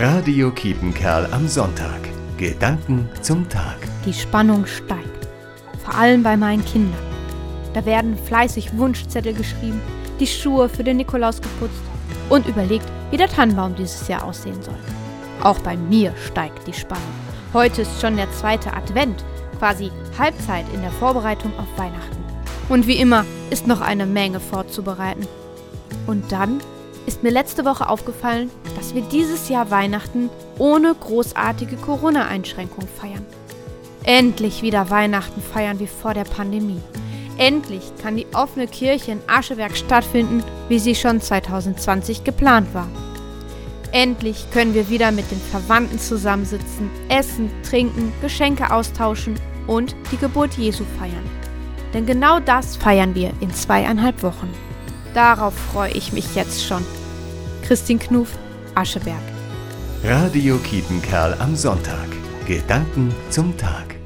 Radio Kiepenkerl am Sonntag. Gedanken zum Tag. Die Spannung steigt. Vor allem bei meinen Kindern. Da werden fleißig Wunschzettel geschrieben, die Schuhe für den Nikolaus geputzt und überlegt, wie der Tannenbaum dieses Jahr aussehen soll. Auch bei mir steigt die Spannung. Heute ist schon der zweite Advent, quasi Halbzeit in der Vorbereitung auf Weihnachten. Und wie immer ist noch eine Menge vorzubereiten. Und dann ist mir letzte Woche aufgefallen, dass wir dieses Jahr Weihnachten ohne großartige Corona-Einschränkungen feiern. Endlich wieder Weihnachten feiern wie vor der Pandemie. Endlich kann die offene Kirche in Ascheberg stattfinden, wie sie schon 2020 geplant war. Endlich können wir wieder mit den Verwandten zusammensitzen, essen, trinken, Geschenke austauschen und die Geburt Jesu feiern. Denn genau das feiern wir in zweieinhalb Wochen. Darauf freue ich mich jetzt schon. Christine Knuf, Ascheberg. Radio Kiepenkerl am Sonntag. Gedanken zum Tag.